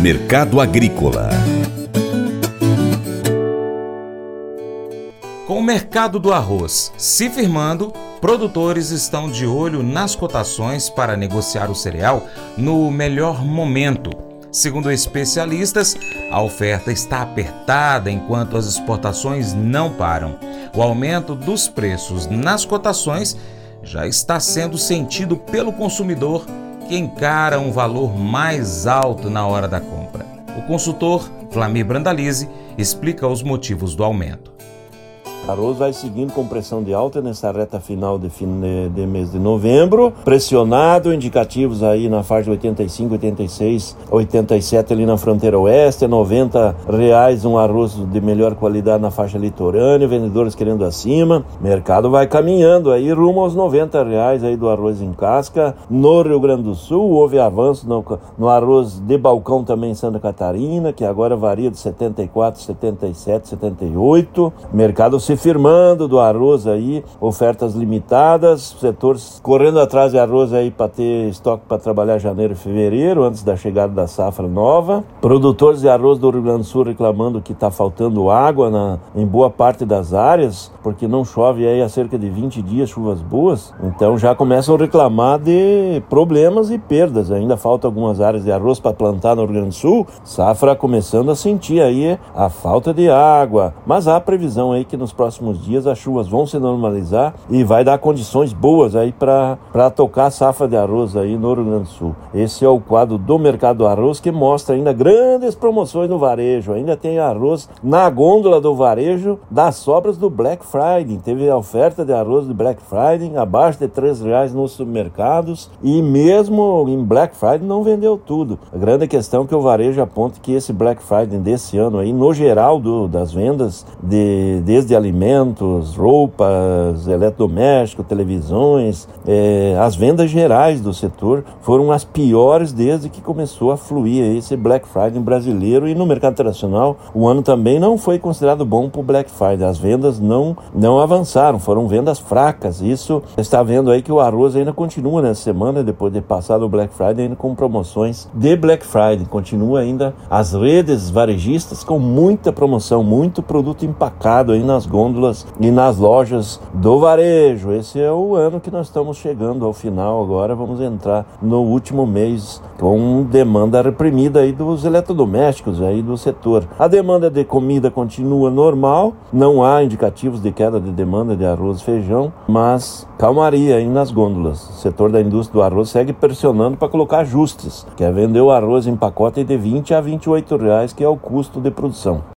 Mercado Agrícola Com o mercado do arroz se firmando, produtores estão de olho nas cotações para negociar o cereal no melhor momento. Segundo especialistas, a oferta está apertada enquanto as exportações não param. O aumento dos preços nas cotações já está sendo sentido pelo consumidor que encara um valor mais alto na hora da compra. O consultor Flamir Brandalize explica os motivos do aumento. Arroz vai seguindo com pressão de alta nessa reta final de, de, de, mês de novembro, pressionado, indicativos aí na faixa de 85, 86, 87 ali na fronteira oeste, 90 reais um arroz de melhor qualidade na faixa litorânea, vendedores querendo acima, mercado vai caminhando aí rumo aos 90 reais aí do arroz em casca, no Rio Grande do Sul, houve avanço no, no arroz de balcão também em Santa Catarina, que agora varia de 74, 77, 78, mercado se firmando do arroz aí, ofertas limitadas, setores correndo atrás de arroz aí para ter estoque para trabalhar janeiro e fevereiro, antes da chegada da safra nova. Produtores de arroz do Rio Grande do Sul reclamando que está faltando água na, em boa parte das áreas, porque não chove aí há cerca de 20 dias, chuvas boas. Então já começam a reclamar de problemas e perdas. Ainda falta algumas áreas de arroz para plantar no Rio Grande do Sul. Safra começando a sentir aí a falta de água, mas há previsão aí que nos próximos próximos dias as chuvas vão se normalizar e vai dar condições boas aí para tocar a safra de arroz aí no Rio Grande do Sul. Esse é o quadro do mercado do arroz que mostra ainda grandes promoções no varejo. Ainda tem arroz na gôndola do varejo das sobras do Black Friday. Teve a oferta de arroz do Black Friday abaixo de três reais nos supermercados e mesmo em Black Friday não vendeu tudo. A grande questão é que o varejo aponta que esse Black Friday desse ano aí, no geral do, das vendas de desde alimentos alimentos, roupas, eletrodomésticos, televisões, é, as vendas gerais do setor foram as piores desde que começou a fluir esse Black Friday brasileiro e no mercado internacional o ano também não foi considerado bom para o Black Friday. As vendas não, não avançaram, foram vendas fracas. Isso está vendo aí que o arroz ainda continua nessa semana, depois de passar o Black Friday, ainda com promoções de Black Friday. Continua ainda as redes varejistas com muita promoção, muito produto empacado aí nas gôndolas e nas lojas do varejo. Esse é o ano que nós estamos chegando ao final agora. Vamos entrar no último mês com demanda reprimida aí dos eletrodomésticos aí do setor. A demanda de comida continua normal, não há indicativos de queda de demanda de arroz e feijão, mas calmaria aí nas gôndolas. O setor da indústria do arroz segue pressionando para colocar ajustes, quer vender o arroz em pacote de 20 a 28 reais, que é o custo de produção.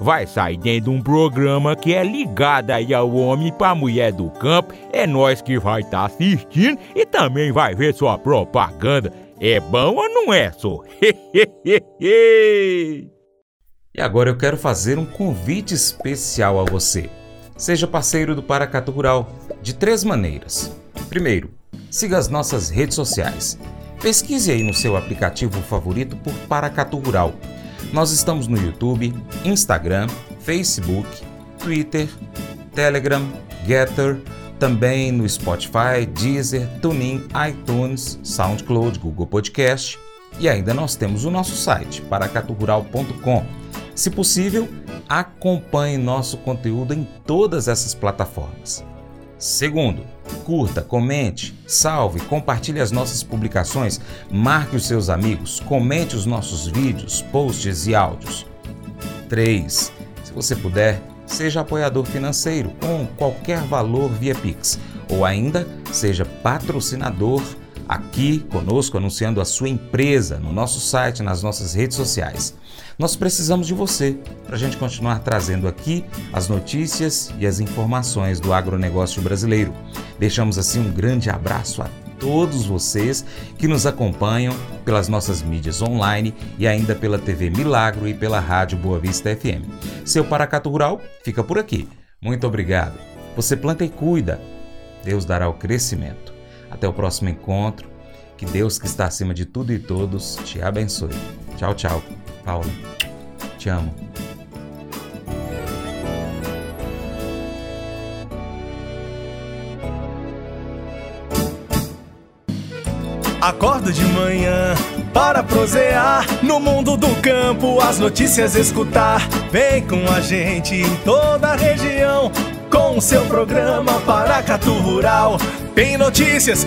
vai sair dentro de um programa que é ligado aí ao homem para mulher do campo. É nós que vai estar tá assistindo e também vai ver sua propaganda. É bom ou não é, só? e agora eu quero fazer um convite especial a você. Seja parceiro do Paracatu Rural de três maneiras. Primeiro, siga as nossas redes sociais. Pesquise aí no seu aplicativo favorito por Paracatu Rural. Nós estamos no YouTube, Instagram, Facebook, Twitter, Telegram, Getter, também no Spotify, Deezer, TuneIn, iTunes, SoundCloud, Google Podcast e ainda nós temos o nosso site paracaturural.com. Se possível, acompanhe nosso conteúdo em todas essas plataformas. Segundo, curta, comente, salve, compartilhe as nossas publicações, marque os seus amigos, comente os nossos vídeos, posts e áudios. 3. Se você puder, seja apoiador financeiro com qualquer valor via Pix, ou ainda seja patrocinador aqui conosco anunciando a sua empresa no nosso site, nas nossas redes sociais. Nós precisamos de você para a gente continuar trazendo aqui as notícias e as informações do agronegócio brasileiro. Deixamos assim um grande abraço a todos vocês que nos acompanham pelas nossas mídias online e ainda pela TV Milagro e pela Rádio Boa Vista FM. Seu Paracato Rural fica por aqui. Muito obrigado. Você planta e cuida. Deus dará o crescimento. Até o próximo encontro. Que Deus que está acima de tudo e todos te abençoe. Tchau, tchau. Paula, te amo. Acordo de manhã para prosear no mundo do campo, as notícias escutar. Vem com a gente em toda a região com o seu programa Paracatu Rural. Tem notícias,